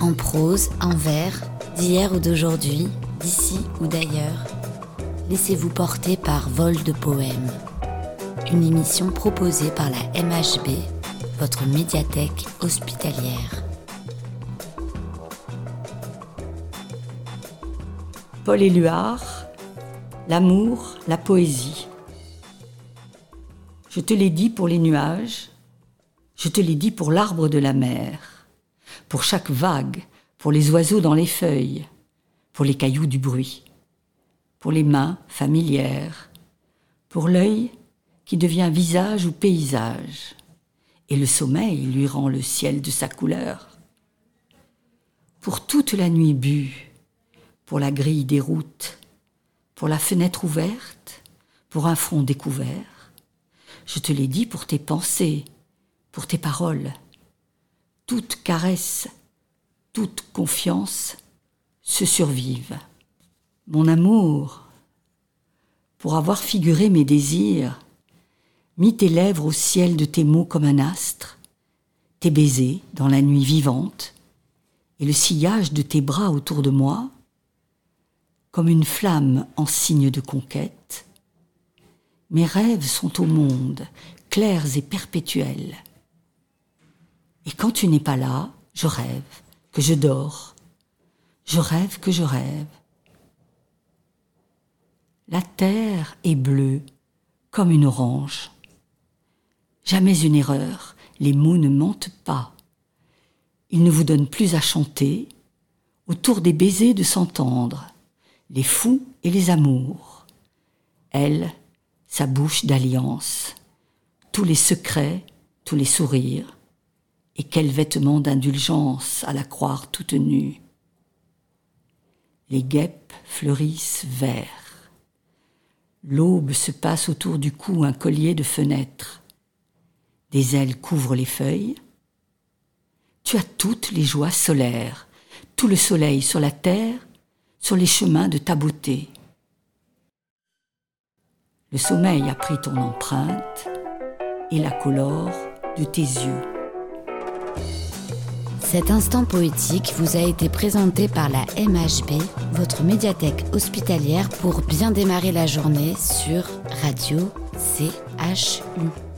En prose, en vers, d'hier ou d'aujourd'hui, d'ici ou d'ailleurs, laissez-vous porter par Vol de Poèmes. Une émission proposée par la MHB, votre médiathèque hospitalière. Paul Éluard, L'amour, la poésie. Je te l'ai dit pour les nuages, je te l'ai dit pour l'arbre de la mer, pour chaque vague, pour les oiseaux dans les feuilles, pour les cailloux du bruit, pour les mains familières, pour l'œil qui devient visage ou paysage, et le sommeil lui rend le ciel de sa couleur. Pour toute la nuit bue, pour la grille des routes, pour la fenêtre ouverte, pour un front découvert. Je te l'ai dit pour tes pensées, pour tes paroles. Toute caresse, toute confiance se survivent. Mon amour, pour avoir figuré mes désirs, mis tes lèvres au ciel de tes mots comme un astre, tes baisers dans la nuit vivante, et le sillage de tes bras autour de moi, comme une flamme en signe de conquête. Mes rêves sont au monde, clairs et perpétuels. Et quand tu n'es pas là, je rêve, que je dors. Je rêve que je rêve. La terre est bleue comme une orange. Jamais une erreur, les mots ne mentent pas. Ils ne vous donnent plus à chanter, autour des baisers de s'entendre les fous et les amours. Elle, sa bouche d'alliance, tous les secrets, tous les sourires, et quel vêtement d'indulgence à la croire toute nue. Les guêpes fleurissent vert. L'aube se passe autour du cou un collier de fenêtres. Des ailes couvrent les feuilles. Tu as toutes les joies solaires, tout le soleil sur la terre sur les chemins de ta beauté. Le sommeil a pris ton empreinte et la colore de tes yeux. Cet instant poétique vous a été présenté par la MHB, votre médiathèque hospitalière pour bien démarrer la journée sur Radio CHU.